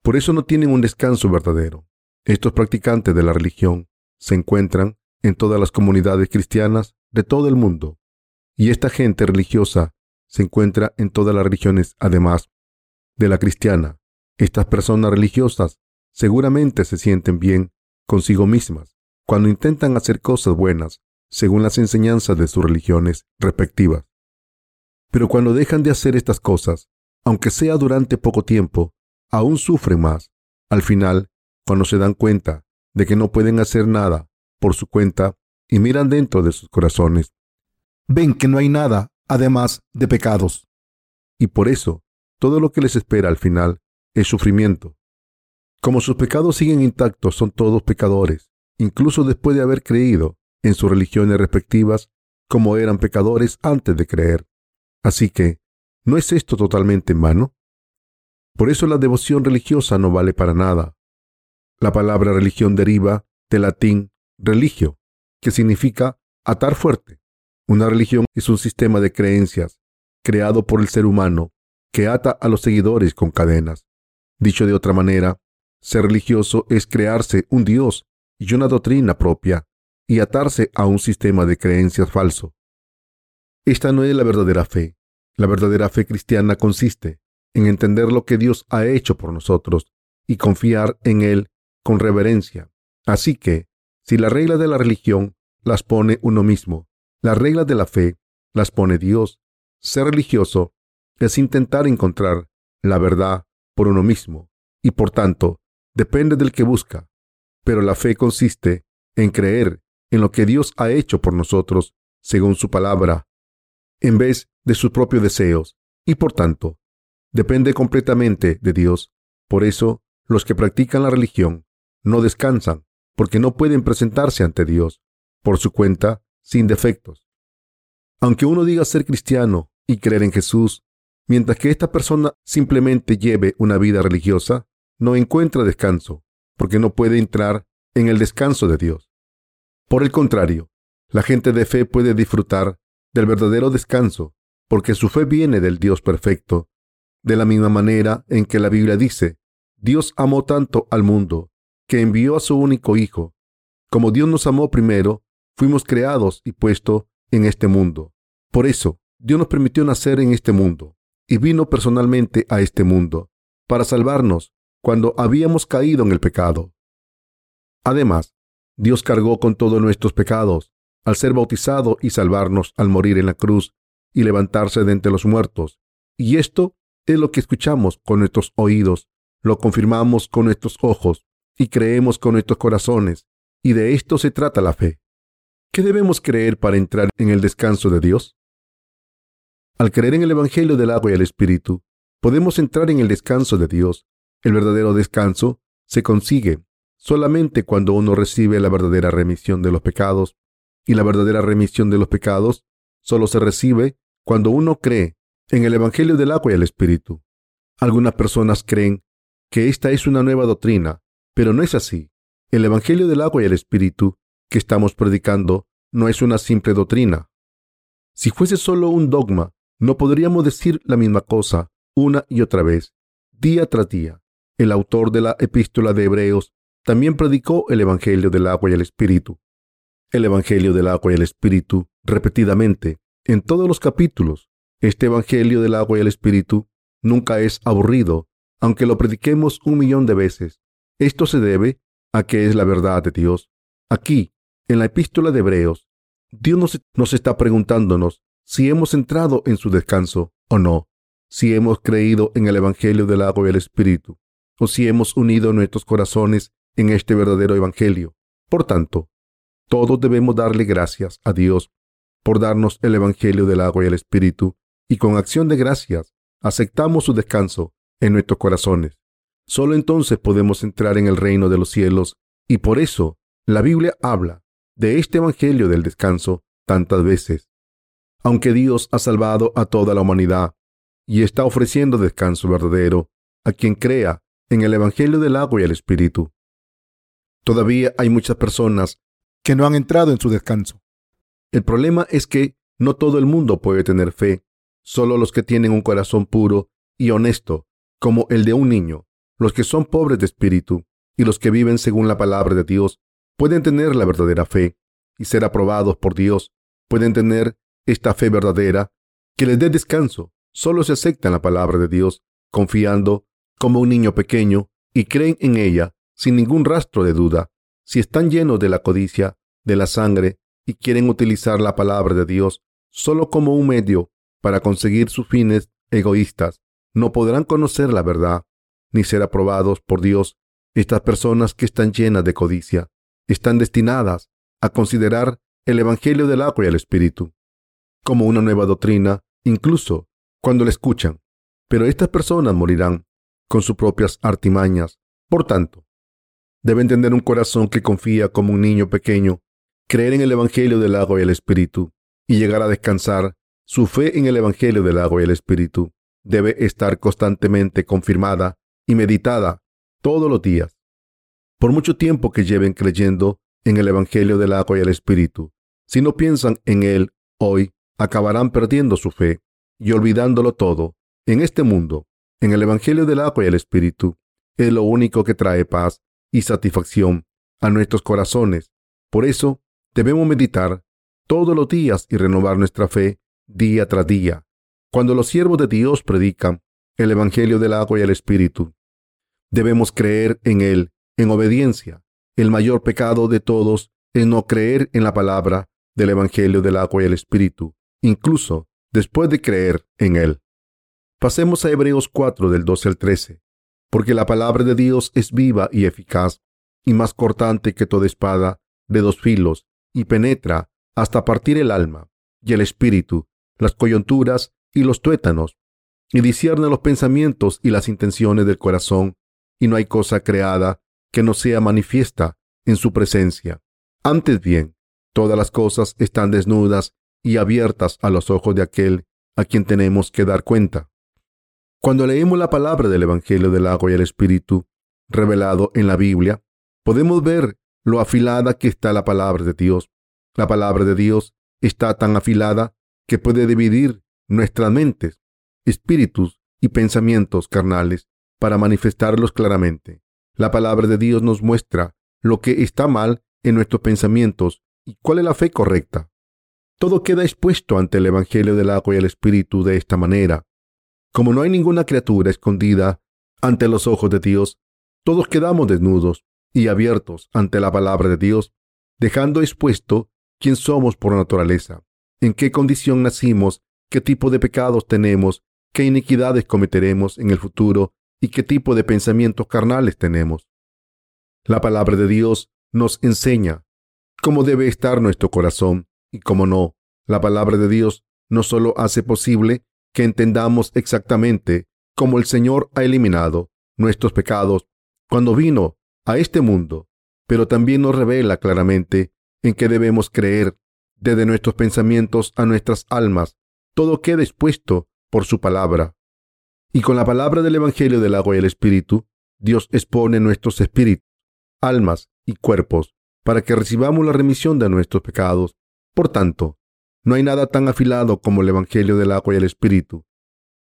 Por eso no tienen un descanso verdadero. Estos practicantes de la religión se encuentran en todas las comunidades cristianas de todo el mundo. Y esta gente religiosa se encuentra en todas las religiones, además de la cristiana. Estas personas religiosas seguramente se sienten bien consigo mismas cuando intentan hacer cosas buenas según las enseñanzas de sus religiones respectivas. Pero cuando dejan de hacer estas cosas, aunque sea durante poco tiempo, aún sufren más. Al final, cuando se dan cuenta de que no pueden hacer nada por su cuenta y miran dentro de sus corazones, ven que no hay nada además de pecados. Y por eso, todo lo que les espera al final es sufrimiento. Como sus pecados siguen intactos, son todos pecadores, incluso después de haber creído en sus religiones respectivas como eran pecadores antes de creer. Así que, ¿no es esto totalmente en vano? Por eso la devoción religiosa no vale para nada. La palabra religión deriva del latín religio, que significa atar fuerte. Una religión es un sistema de creencias creado por el ser humano que ata a los seguidores con cadenas. Dicho de otra manera, ser religioso es crearse un Dios y una doctrina propia y atarse a un sistema de creencias falso. Esta no es la verdadera fe. La verdadera fe cristiana consiste en entender lo que Dios ha hecho por nosotros y confiar en Él con reverencia. Así que, si la regla de la religión las pone uno mismo, las reglas de la fe las pone Dios. Ser religioso es intentar encontrar la verdad por uno mismo y por tanto depende del que busca. Pero la fe consiste en creer en lo que Dios ha hecho por nosotros según su palabra, en vez de sus propios deseos, y por tanto, depende completamente de Dios. Por eso, los que practican la religión no descansan, porque no pueden presentarse ante Dios por su cuenta sin defectos. Aunque uno diga ser cristiano y creer en Jesús, mientras que esta persona simplemente lleve una vida religiosa, no encuentra descanso, porque no puede entrar en el descanso de Dios. Por el contrario, la gente de fe puede disfrutar del verdadero descanso, porque su fe viene del Dios perfecto, de la misma manera en que la Biblia dice, Dios amó tanto al mundo, que envió a su único Hijo. Como Dios nos amó primero, fuimos creados y puestos en este mundo. Por eso, Dios nos permitió nacer en este mundo, y vino personalmente a este mundo, para salvarnos cuando habíamos caído en el pecado. Además, Dios cargó con todos nuestros pecados al ser bautizado y salvarnos al morir en la cruz y levantarse de entre los muertos. Y esto es lo que escuchamos con nuestros oídos, lo confirmamos con nuestros ojos y creemos con nuestros corazones. Y de esto se trata la fe. ¿Qué debemos creer para entrar en el descanso de Dios? Al creer en el Evangelio del agua y el Espíritu, podemos entrar en el descanso de Dios. El verdadero descanso se consigue solamente cuando uno recibe la verdadera remisión de los pecados, y la verdadera remisión de los pecados solo se recibe cuando uno cree en el Evangelio del agua y el Espíritu. Algunas personas creen que esta es una nueva doctrina, pero no es así. El Evangelio del agua y el Espíritu que estamos predicando no es una simple doctrina. Si fuese solo un dogma, no podríamos decir la misma cosa una y otra vez, día tras día. El autor de la epístola de Hebreos también predicó el Evangelio del agua y el Espíritu. El Evangelio del agua y el Espíritu repetidamente en todos los capítulos. Este Evangelio del agua y el Espíritu nunca es aburrido, aunque lo prediquemos un millón de veces. Esto se debe a que es la verdad de Dios. Aquí, en la epístola de Hebreos, Dios nos, nos está preguntándonos si hemos entrado en su descanso o no, si hemos creído en el Evangelio del agua y el Espíritu, o si hemos unido nuestros corazones en este verdadero Evangelio. Por tanto, todos debemos darle gracias a Dios por darnos el Evangelio del agua y el Espíritu, y con acción de gracias aceptamos su descanso en nuestros corazones. Solo entonces podemos entrar en el reino de los cielos, y por eso la Biblia habla de este Evangelio del descanso tantas veces. Aunque Dios ha salvado a toda la humanidad y está ofreciendo descanso verdadero a quien crea en el Evangelio del agua y el Espíritu. Todavía hay muchas personas que no han entrado en su descanso. El problema es que no todo el mundo puede tener fe, solo los que tienen un corazón puro y honesto, como el de un niño, los que son pobres de espíritu y los que viven según la palabra de Dios, pueden tener la verdadera fe. y ser aprobados por Dios pueden tener esta fe verdadera que les dé descanso. Solo se aceptan la palabra de Dios confiando como un niño pequeño y creen en ella sin ningún rastro de duda. Si están llenos de la codicia, de la sangre y quieren utilizar la palabra de Dios solo como un medio para conseguir sus fines egoístas, no podrán conocer la verdad ni ser aprobados por Dios. Estas personas que están llenas de codicia están destinadas a considerar el Evangelio del agua y el Espíritu como una nueva doctrina, incluso cuando la escuchan. Pero estas personas morirán con sus propias artimañas. Por tanto, deben tener un corazón que confía como un niño pequeño, creer en el Evangelio del agua y el Espíritu, y llegar a descansar. Su fe en el Evangelio del agua y el Espíritu debe estar constantemente confirmada y meditada todos los días. Por mucho tiempo que lleven creyendo en el Evangelio del agua y el Espíritu, si no piensan en él hoy, acabarán perdiendo su fe y olvidándolo todo. En este mundo, en el Evangelio del agua y el Espíritu, es lo único que trae paz y satisfacción a nuestros corazones. Por eso, debemos meditar todos los días y renovar nuestra fe día tras día. Cuando los siervos de Dios predican el Evangelio del agua y el Espíritu, debemos creer en él en obediencia. El mayor pecado de todos es no creer en la palabra del Evangelio del agua y el Espíritu, incluso después de creer en él. Pasemos a Hebreos 4 del 12 al 13, porque la palabra de Dios es viva y eficaz, y más cortante que toda espada de dos filos, y penetra hasta partir el alma y el espíritu, las coyunturas y los tuétanos, y discierne los pensamientos y las intenciones del corazón, y no hay cosa creada que no sea manifiesta en su presencia. Antes bien, todas las cosas están desnudas y abiertas a los ojos de aquel a quien tenemos que dar cuenta. Cuando leemos la palabra del Evangelio del agua y el Espíritu, revelado en la Biblia, podemos ver lo afilada que está la palabra de Dios la palabra de Dios está tan afilada que puede dividir nuestras mentes, espíritus y pensamientos carnales para manifestarlos claramente. La palabra de Dios nos muestra lo que está mal en nuestros pensamientos y cuál es la fe correcta. Todo queda expuesto ante el Evangelio del agua y el Espíritu de esta manera. Como no hay ninguna criatura escondida ante los ojos de Dios, todos quedamos desnudos y abiertos ante la palabra de Dios, dejando expuesto quién somos por naturaleza, en qué condición nacimos, qué tipo de pecados tenemos, qué iniquidades cometeremos en el futuro y qué tipo de pensamientos carnales tenemos. La palabra de Dios nos enseña cómo debe estar nuestro corazón y cómo no. La palabra de Dios no solo hace posible que entendamos exactamente cómo el Señor ha eliminado nuestros pecados cuando vino a este mundo, pero también nos revela claramente en que debemos creer, desde nuestros pensamientos a nuestras almas, todo queda expuesto por su palabra. Y con la palabra del Evangelio del agua y el Espíritu, Dios expone nuestros espíritus, almas y cuerpos para que recibamos la remisión de nuestros pecados. Por tanto, no hay nada tan afilado como el Evangelio del agua y el Espíritu.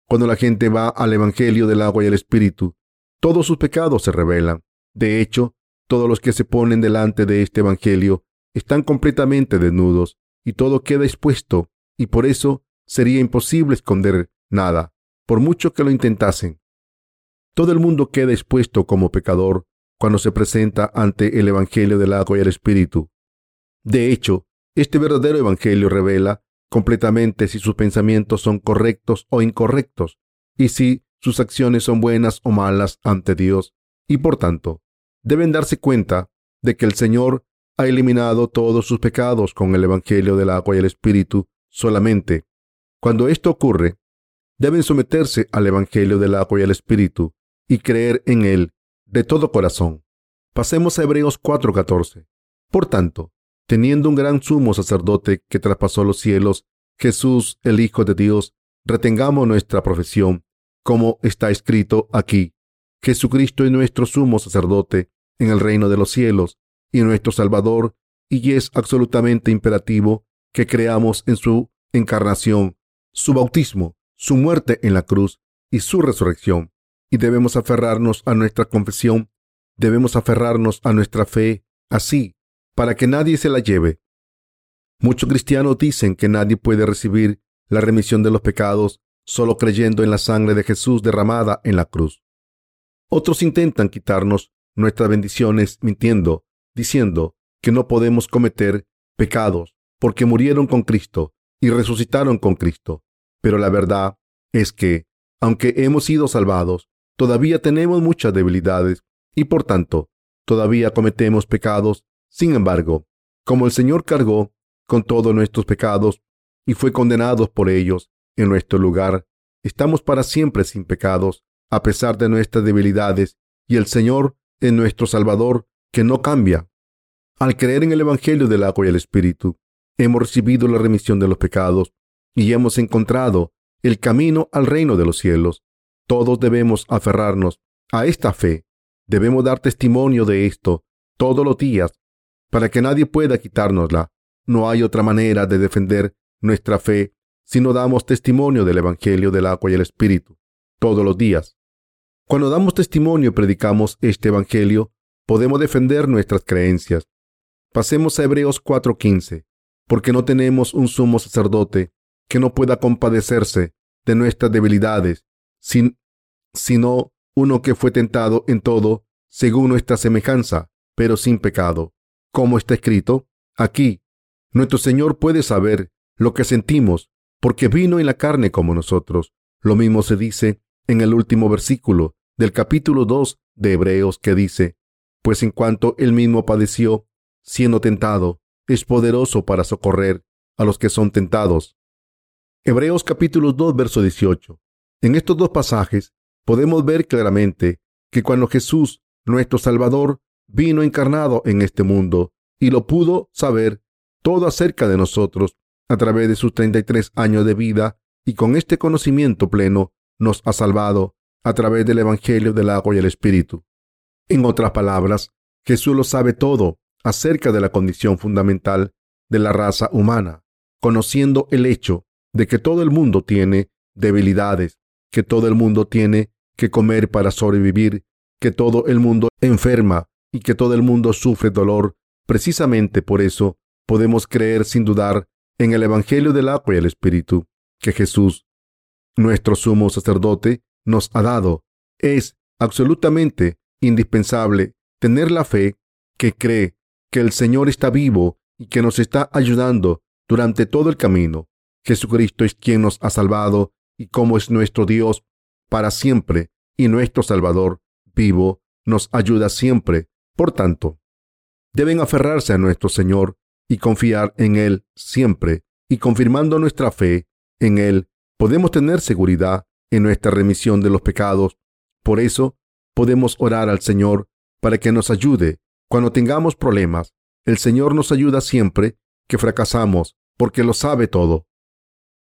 Cuando la gente va al Evangelio del agua y el Espíritu, todos sus pecados se revelan. De hecho, todos los que se ponen delante de este Evangelio están completamente desnudos y todo queda expuesto y por eso sería imposible esconder nada, por mucho que lo intentasen. Todo el mundo queda expuesto como pecador cuando se presenta ante el Evangelio del agua y el Espíritu. De hecho, este verdadero Evangelio revela completamente si sus pensamientos son correctos o incorrectos, y si sus acciones son buenas o malas ante Dios, y por tanto, deben darse cuenta de que el Señor ha eliminado todos sus pecados con el Evangelio del agua y el Espíritu solamente. Cuando esto ocurre, deben someterse al Evangelio del agua y el Espíritu y creer en él de todo corazón. Pasemos a Hebreos 4:14. Por tanto, teniendo un gran sumo sacerdote que traspasó los cielos, Jesús, el Hijo de Dios, retengamos nuestra profesión, como está escrito aquí. Jesucristo es nuestro sumo sacerdote en el reino de los cielos y nuestro Salvador, y es absolutamente imperativo que creamos en su encarnación, su bautismo, su muerte en la cruz y su resurrección. Y debemos aferrarnos a nuestra confesión, debemos aferrarnos a nuestra fe, así, para que nadie se la lleve. Muchos cristianos dicen que nadie puede recibir la remisión de los pecados solo creyendo en la sangre de Jesús derramada en la cruz. Otros intentan quitarnos nuestras bendiciones mintiendo, diciendo que no podemos cometer pecados porque murieron con Cristo y resucitaron con Cristo. Pero la verdad es que, aunque hemos sido salvados, todavía tenemos muchas debilidades y por tanto todavía cometemos pecados. Sin embargo, como el Señor cargó con todos nuestros pecados y fue condenado por ellos en nuestro lugar, estamos para siempre sin pecados, a pesar de nuestras debilidades, y el Señor es nuestro Salvador, que no cambia. Al creer en el Evangelio del agua y el Espíritu, hemos recibido la remisión de los pecados y hemos encontrado el camino al reino de los cielos. Todos debemos aferrarnos a esta fe. Debemos dar testimonio de esto todos los días para que nadie pueda quitárnosla. No hay otra manera de defender nuestra fe si no damos testimonio del Evangelio del agua y el Espíritu todos los días. Cuando damos testimonio y predicamos este Evangelio, podemos defender nuestras creencias. Pasemos a Hebreos 4:15, porque no tenemos un sumo sacerdote que no pueda compadecerse de nuestras debilidades, sino uno que fue tentado en todo según nuestra semejanza, pero sin pecado. Como está escrito, aquí, nuestro Señor puede saber lo que sentimos, porque vino en la carne como nosotros. Lo mismo se dice en el último versículo del capítulo 2 de Hebreos que dice, pues en cuanto él mismo padeció, siendo tentado, es poderoso para socorrer a los que son tentados. Hebreos capítulo 2, verso 18. En estos dos pasajes podemos ver claramente que cuando Jesús, nuestro Salvador, vino encarnado en este mundo y lo pudo saber todo acerca de nosotros a través de sus 33 años de vida y con este conocimiento pleno nos ha salvado a través del Evangelio del agua y el Espíritu. En otras palabras, Jesús lo sabe todo acerca de la condición fundamental de la raza humana, conociendo el hecho de que todo el mundo tiene debilidades, que todo el mundo tiene que comer para sobrevivir, que todo el mundo enferma y que todo el mundo sufre dolor. Precisamente por eso podemos creer sin dudar en el Evangelio del agua y el Espíritu que Jesús, nuestro sumo sacerdote, nos ha dado. Es absolutamente indispensable tener la fe que cree que el Señor está vivo y que nos está ayudando durante todo el camino. Jesucristo es quien nos ha salvado y como es nuestro Dios para siempre y nuestro Salvador vivo nos ayuda siempre. Por tanto, deben aferrarse a nuestro Señor y confiar en Él siempre y confirmando nuestra fe en Él podemos tener seguridad en nuestra remisión de los pecados. Por eso podemos orar al Señor para que nos ayude cuando tengamos problemas. El Señor nos ayuda siempre que fracasamos porque lo sabe todo.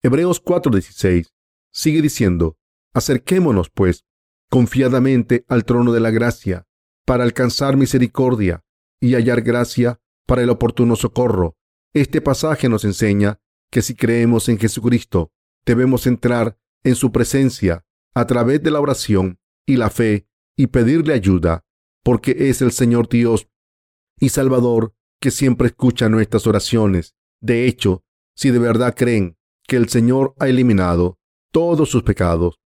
Hebreos 4:16 sigue diciendo, acerquémonos pues confiadamente al trono de la gracia para alcanzar misericordia y hallar gracia para el oportuno socorro. Este pasaje nos enseña que si creemos en Jesucristo, debemos entrar en su presencia a través de la oración y la fe y pedirle ayuda, porque es el Señor Dios y Salvador que siempre escucha nuestras oraciones. De hecho, si de verdad creen que el Señor ha eliminado todos sus pecados,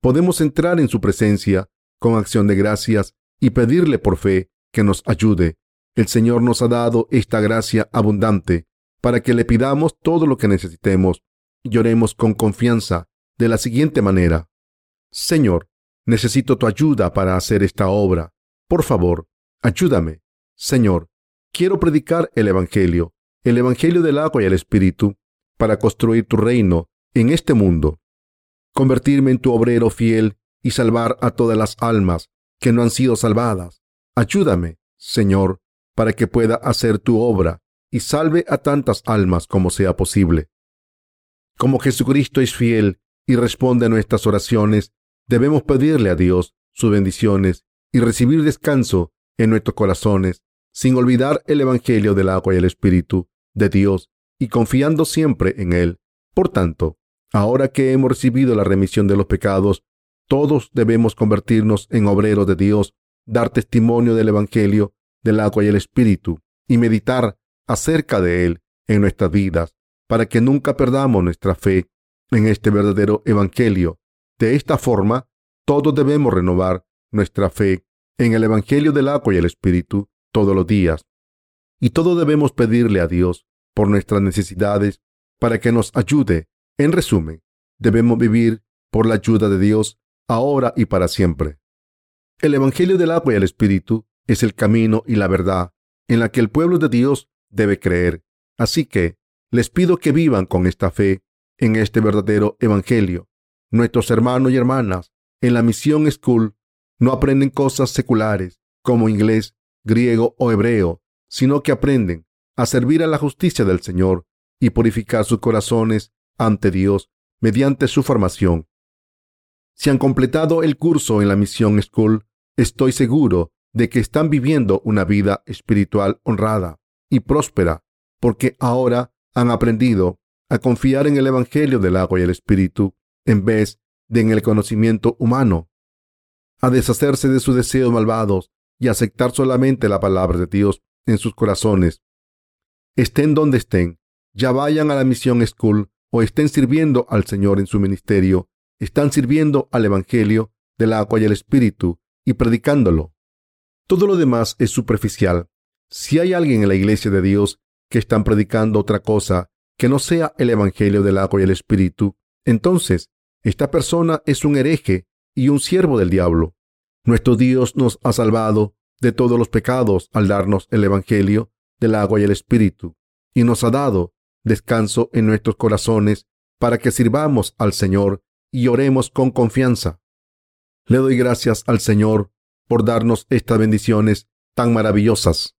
podemos entrar en su presencia con acción de gracias y pedirle por fe que nos ayude. El Señor nos ha dado esta gracia abundante para que le pidamos todo lo que necesitemos y lloremos con confianza de la siguiente manera. Señor, necesito tu ayuda para hacer esta obra. Por favor, ayúdame. Señor, quiero predicar el Evangelio, el Evangelio del agua y el Espíritu, para construir tu reino en este mundo. Convertirme en tu obrero fiel y salvar a todas las almas que no han sido salvadas. Ayúdame, Señor, para que pueda hacer tu obra y salve a tantas almas como sea posible. Como Jesucristo es fiel y responde a nuestras oraciones, debemos pedirle a Dios sus bendiciones y recibir descanso en nuestros corazones, sin olvidar el Evangelio del agua y el Espíritu de Dios y confiando siempre en Él. Por tanto, ahora que hemos recibido la remisión de los pecados, todos debemos convertirnos en obreros de Dios, dar testimonio del Evangelio del agua y el Espíritu y meditar acerca de Él en nuestras vidas para que nunca perdamos nuestra fe en este verdadero Evangelio. De esta forma, todos debemos renovar nuestra fe en el Evangelio del agua y el Espíritu todos los días. Y todos debemos pedirle a Dios por nuestras necesidades para que nos ayude. En resumen, debemos vivir por la ayuda de Dios ahora y para siempre. El Evangelio del agua y el Espíritu es el camino y la verdad en la que el pueblo de Dios debe creer. Así que les pido que vivan con esta fe en este verdadero Evangelio. Nuestros hermanos y hermanas en la misión School no aprenden cosas seculares como inglés, griego o hebreo, sino que aprenden a servir a la justicia del Señor y purificar sus corazones ante Dios mediante su formación. Si han completado el curso en la Misión School, estoy seguro de que están viviendo una vida espiritual honrada y próspera, porque ahora han aprendido a confiar en el Evangelio del agua y el Espíritu en vez de en el conocimiento humano, a deshacerse de sus deseos malvados y aceptar solamente la palabra de Dios en sus corazones. Estén donde estén, ya vayan a la misión school o estén sirviendo al Señor en su ministerio, están sirviendo al Evangelio del agua y el Espíritu y predicándolo. Todo lo demás es superficial. Si hay alguien en la iglesia de Dios que están predicando otra cosa que no sea el Evangelio del agua y el Espíritu, entonces esta persona es un hereje y un siervo del diablo. Nuestro Dios nos ha salvado de todos los pecados al darnos el Evangelio del agua y el Espíritu, y nos ha dado descanso en nuestros corazones para que sirvamos al Señor y oremos con confianza. Le doy gracias al Señor por darnos estas bendiciones tan maravillosas.